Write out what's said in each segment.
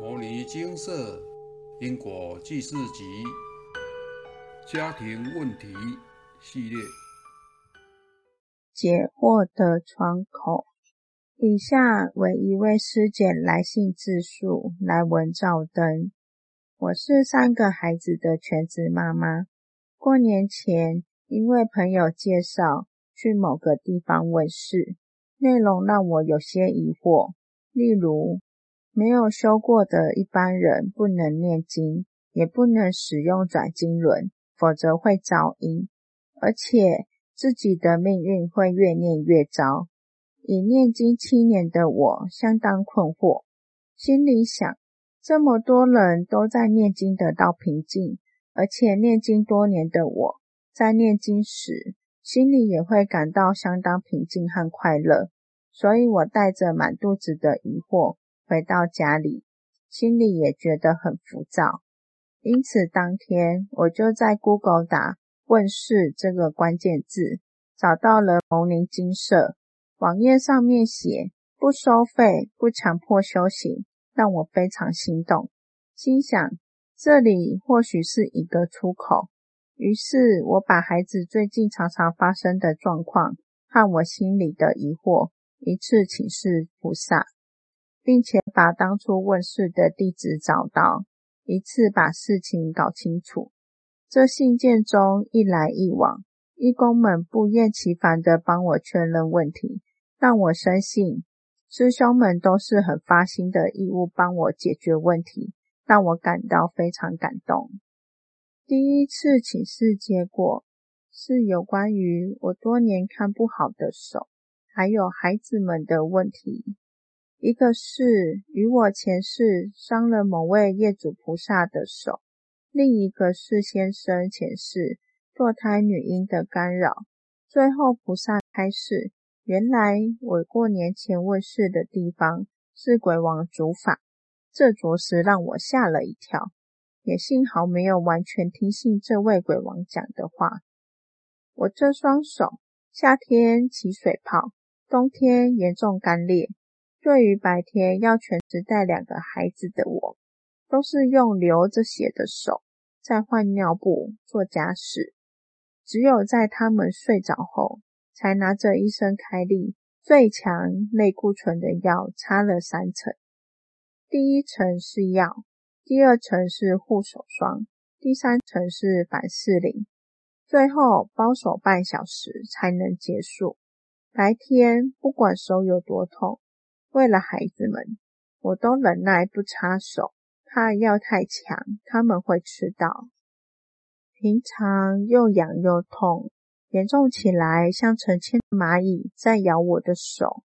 摩尼金色因果记事集家庭问题系列，解惑的窗口。以下为一位师姐来信自述，来文照灯。我是三个孩子的全职妈妈。过年前，因为朋友介绍去某个地方问事，内容让我有些疑惑，例如。没有修过的一般人不能念经，也不能使用转经轮，否则会遭阴，而且自己的命运会越念越糟。已念经七年的我相当困惑，心里想：这么多人都在念经得到平静，而且念经多年的我在念经时，心里也会感到相当平静和快乐。所以我带着满肚子的疑惑。回到家里，心里也觉得很浮躁，因此当天我就在 Google 打“问世”这个关键字，找到了蒙宁金社网页，上面写不收费、不强迫修行，让我非常心动，心想这里或许是一个出口。于是我把孩子最近常常发生的状况和我心里的疑惑一次请示菩萨。并且把当初问世的地址找到，一次把事情搞清楚。这信件中一来一往，义工们不厌其烦地帮我确认问题，让我深信师兄们都是很发心的义务帮我解决问题，让我感到非常感动。第一次请示结果是有关于我多年看不好的手，还有孩子们的问题。一个是与我前世伤了某位业主菩萨的手，另一个是先生前世堕胎女婴的干扰。最后菩萨开示，原来我过年前问世的地方是鬼王主法，这着实让我吓了一跳。也幸好没有完全听信这位鬼王讲的话。我这双手夏天起水泡，冬天严重干裂。对于白天要全职带两个孩子的我，都是用流着血的手在换尿布、做家事。只有在他们睡着后，才拿着医生开立最强类固醇的药擦了三层。第一层是药，第二层是护手霜，第三层是凡士林，最后包手半小时才能结束。白天不管手有多痛。为了孩子们，我都忍耐不插手，怕药太强，他们会吃到。平常又痒又痛，严重起来像成千蚂蚁在咬我的手。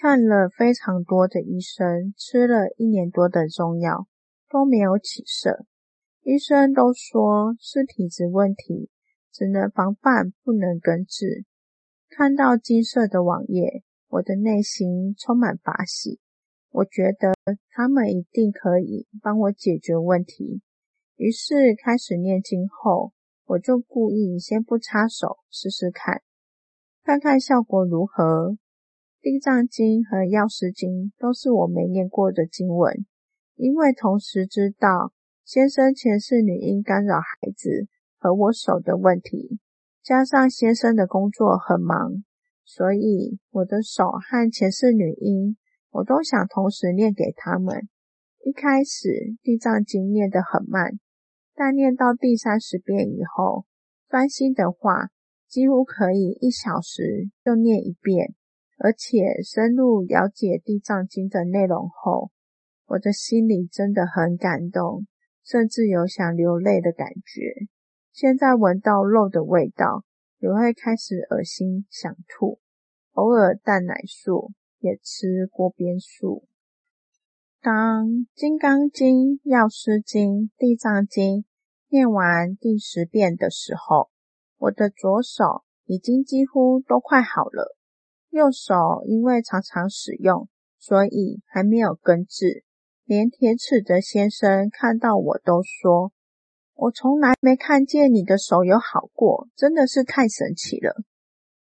看了非常多的医生，吃了一年多的中药，都没有起色。医生都说是体质问题，只能防范，不能根治。看到金色的网页。我的内心充满法喜，我觉得他们一定可以帮我解决问题。于是开始念经后，我就故意先不插手试试看，看看效果如何。地藏经和药师经都是我没念过的经文，因为同时知道先生前世女婴干扰孩子和我手的问题，加上先生的工作很忙。所以我的手和前世女婴，我都想同时念给他们。一开始地藏经念得很慢，但念到第三十遍以后，专心的话，几乎可以一小时就念一遍。而且深入了解地藏经的内容后，我的心里真的很感动，甚至有想流泪的感觉。现在闻到肉的味道。也会开始恶心想吐，偶尔蛋奶素也吃锅边素。当《金刚经》《药师经》《地藏经》念完第十遍的时候，我的左手已经几乎都快好了，右手因为常常使用，所以还没有根治。连铁齿的先生看到我都说。我从来没看见你的手有好过，真的是太神奇了。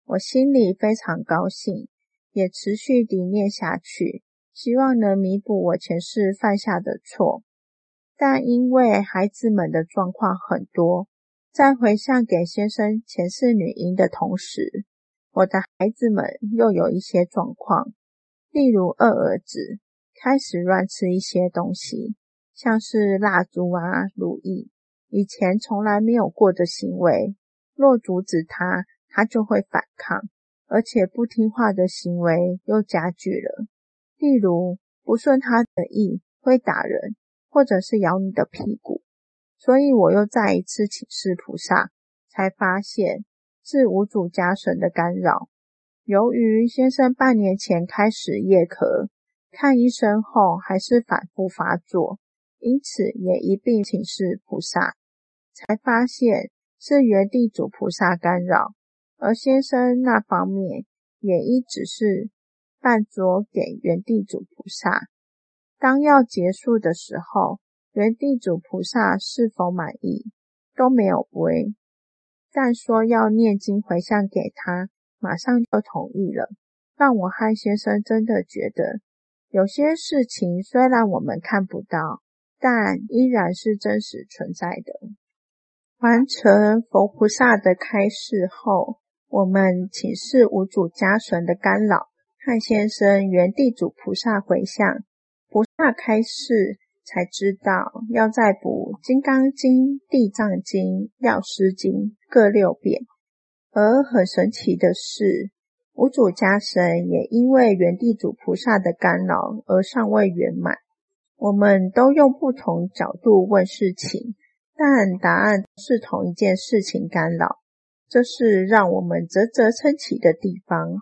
我心里非常高兴，也持续地念下去，希望能弥补我前世犯下的错。但因为孩子们的状况很多，在回向给先生前世女婴的同时，我的孩子们又有一些状况，例如二儿子开始乱吃一些东西，像是蜡烛啊、乳液，以前从来没有过的行为，若阻止他，他就会反抗，而且不听话的行为又加剧了，例如不顺他的意会打人。或者是咬你的屁股，所以我又再一次请示菩萨，才发现是无主家神的干扰。由于先生半年前开始夜咳，看医生后还是反复发作，因此也一并请示菩萨，才发现是原地主菩萨干扰，而先生那方面也一直是半桌给原地主菩萨。当要结束的时候，原地主菩萨是否满意都没有回，但说要念经回向给他，马上就同意了。让我和先生真的觉得，有些事情虽然我们看不到，但依然是真实存在的。完成佛菩萨的开示后，我们请示无主家神的干扰，汉先生原地主菩萨回向。菩萨开示，才知道要再补《金刚经》《地藏经》《药师经》各六遍。而很神奇的是，五祖家神也因为原地主菩萨的干扰而尚未圆满。我们都用不同角度问事情，但答案是同一件事情干扰，这是让我们啧啧称奇的地方。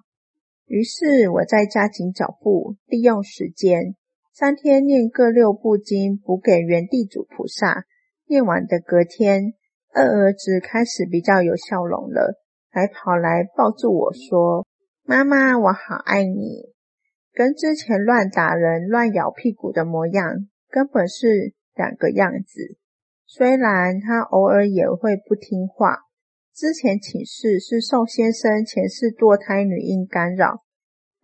于是我再加紧脚步，利用时间。三天念各六部经，补给原地主菩萨。念完的隔天，二儿子开始比较有笑容了，还跑来抱住我说：“妈妈，我好爱你。”跟之前乱打人、乱咬屁股的模样根本是两个样子。虽然他偶尔也会不听话，之前请示是受先生前世堕胎女婴干扰。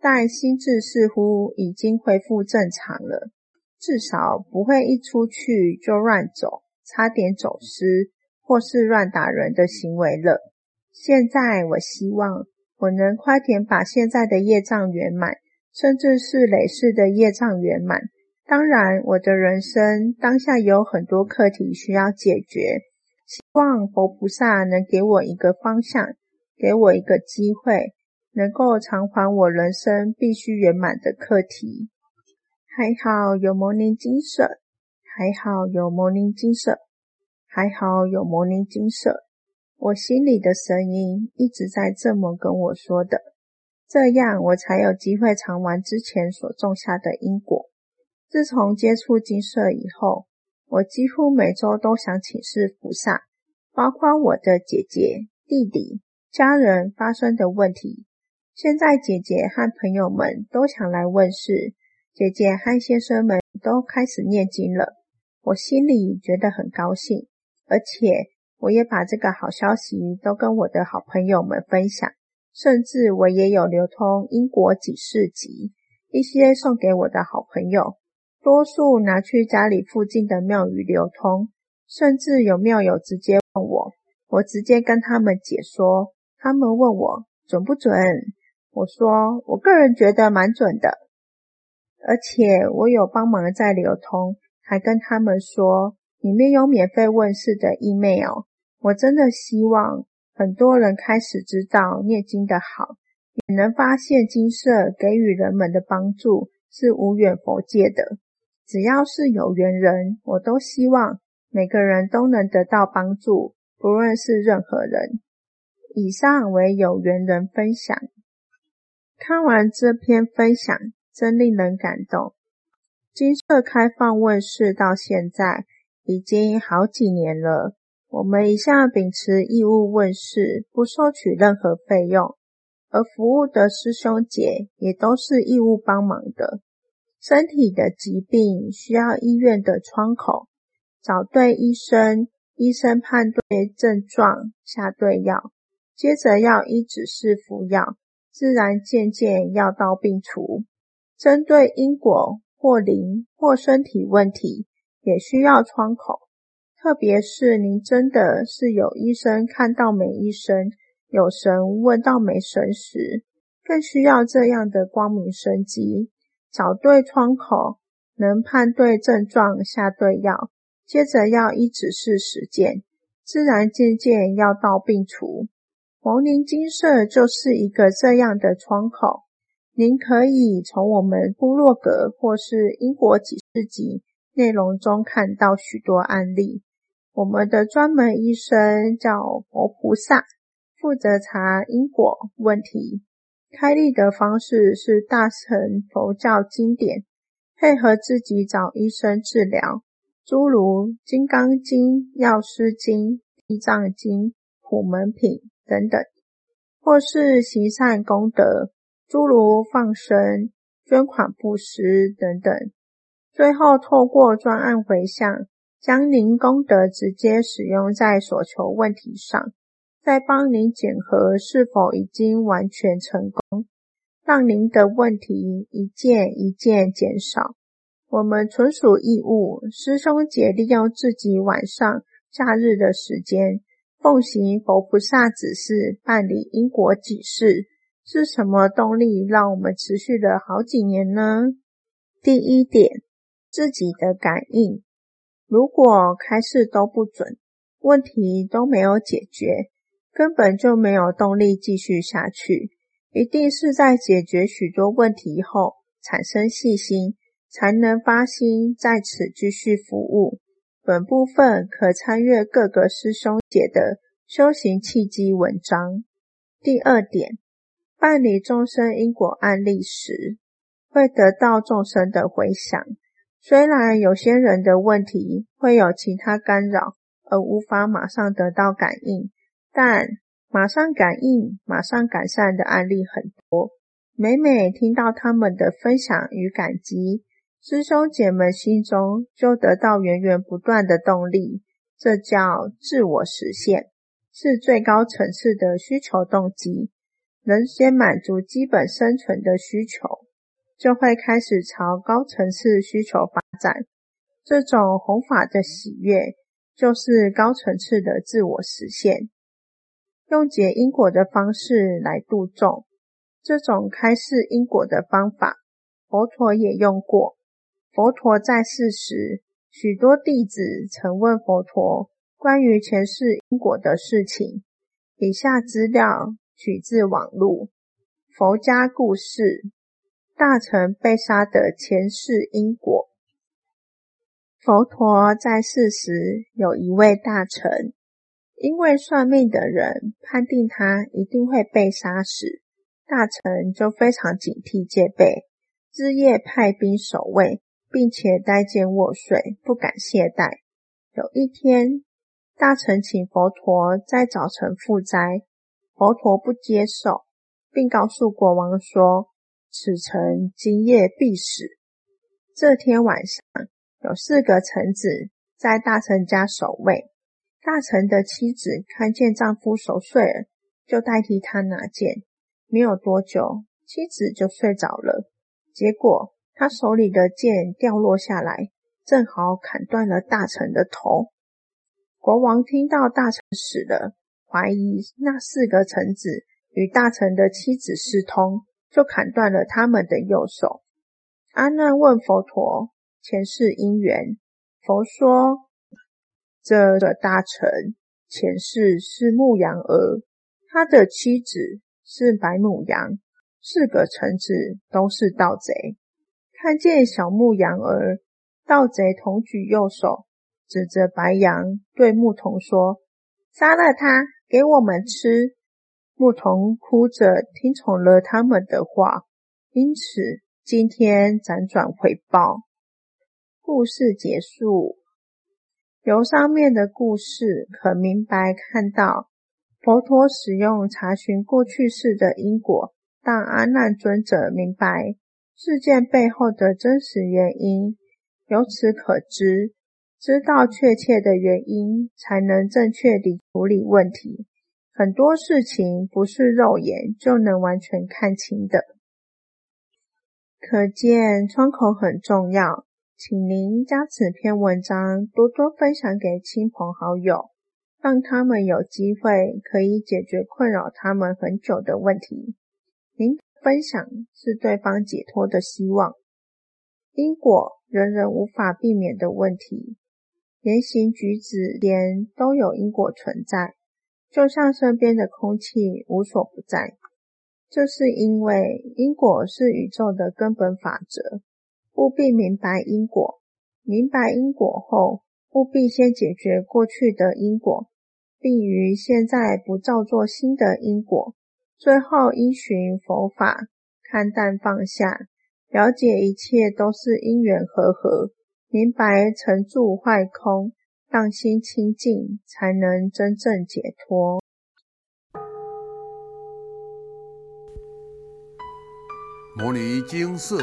但心智似乎已经恢复正常了，至少不会一出去就乱走，差点走失，或是乱打人的行为了。现在我希望我能快点把现在的业障圆满，甚至是累世的业障圆满。当然，我的人生当下有很多课题需要解决，希望佛菩萨能给我一个方向，给我一个机会。能够偿还我人生必须圆满的课题，还好有摩尼金色，还好有摩尼金色，还好有摩尼金色。我心里的声音一直在这么跟我说的，这样我才有机会偿还之前所种下的因果。自从接触金色以后，我几乎每周都想请示菩萨，包括我的姐姐、弟弟、家人发生的问题。现在姐姐和朋友们都想来问事，姐姐和先生们都开始念经了，我心里觉得很高兴，而且我也把这个好消息都跟我的好朋友们分享，甚至我也有流通英国几世集，一些送给我的好朋友，多数拿去家里附近的庙宇流通，甚至有庙友直接问我，我直接跟他们解说，他们问我准不准。我说，我个人觉得蛮准的，而且我有帮忙在流通，还跟他们说里面有免费问世的 email。我真的希望很多人开始知道念经的好，也能发现金色给予人们的帮助是无远佛界的。只要是有缘人，我都希望每个人都能得到帮助，不论是任何人。以上为有缘人分享。看完这篇分享，真令人感动。金色开放问世到现在已经好几年了，我们一向秉持义务问世，不收取任何费用，而服务的师兄姐也都是义务帮忙的。身体的疾病需要医院的窗口，找对医生，医生判对症状，下对药，接着要依指示服药。自然渐渐药到病除，针对因果或灵或身体问题，也需要窗口。特别是您真的是有医生看到没医生，有神问到没神时，更需要这样的光明生机，找对窗口，能判对症状，下对药，接着要一直是实践，自然渐渐药到病除。蒙宁金色就是一个这样的窗口。您可以从我们部落格或是英国几世集内容中看到许多案例。我们的专门医生叫佛菩萨，负责查因果问题。开立的方式是大乘佛教经典，配合自己找医生治疗，诸如《金刚经》《药师经》《地藏经》《普门品》等等，或是行善功德，诸如放生、捐款布施等等。最后透过专案回向。将您功德直接使用在所求问题上，再帮您检核是否已经完全成功，让您的问题一件一件减少。我们纯属义务，师兄姐利用自己晚上、假日的时间，奉行佛菩萨指示办理因果启事。是什么动力让我们持续了好几年呢？第一点，自己的感应。如果开示都不准，问题都没有解决，根本就没有动力继续下去。一定是在解决许多问题后，产生信心，才能发心在此继续服务。本部分可参阅各个师兄姐的修行契机文章。第二点，办理众生因果案例时，会得到众生的回响。虽然有些人的问题会有其他干扰，而无法马上得到感应，但马上感应、马上改善的案例很多。每每听到他们的分享与感激，师兄姐们心中就得到源源不断的动力。这叫自我实现，是最高层次的需求动机，能先满足基本生存的需求。就会开始朝高层次需求发展。这种弘法的喜悦，就是高层次的自我实现。用解因果的方式来度众，这种开示因果的方法，佛陀也用过。佛陀在世时，许多弟子曾问佛陀关于前世因果的事情。以下资料取自网络，佛家故事。大臣被杀的前世因果。佛陀在世时，有一位大臣，因为算命的人判定他一定会被杀死，大臣就非常警惕戒备，日夜派兵守卫，并且待见卧睡，不敢懈怠。有一天，大臣请佛陀在早晨赴斋，佛陀不接受，并告诉国王说。此臣今夜必死。这天晚上，有四个臣子在大臣家守卫。大臣的妻子看见丈夫熟睡了，就代替他拿剑。没有多久，妻子就睡着了。结果，他手里的剑掉落下来，正好砍断了大臣的头。国王听到大臣死了，怀疑那四个臣子与大臣的妻子私通。就砍断了他们的右手。阿难问佛陀前世因缘，佛说：这个大臣前世是牧羊儿，他的妻子是白母羊，四个臣子都是盗贼。看见小牧羊儿，盗贼同举右手，指着白羊对牧童说：“杀了他，给我们吃。”牧童哭着听从了他们的话，因此今天辗转回报。故事结束。由上面的故事可明白看到，佛陀使用查询过去式的因果，让阿难尊者明白事件背后的真实原因。由此可知，知道确切的原因，才能正确地处理问题。很多事情不是肉眼就能完全看清的。可见窗口很重要，请您将此篇文章多多分享给亲朋好友，让他们有机会可以解决困扰他们很久的问题。您分享是对方解脱的希望。因果，人人无法避免的问题，言行举止间都有因果存在，就像身边的空气无所不在。这是因为因果是宇宙的根本法则，务必明白因果。明白因果后，务必先解决过去的因果，并于现在不造作新的因果。最后依循佛法，看淡放下，了解一切都是因缘和合，明白成住坏空，让心清净，才能真正解脱。摩尼经寺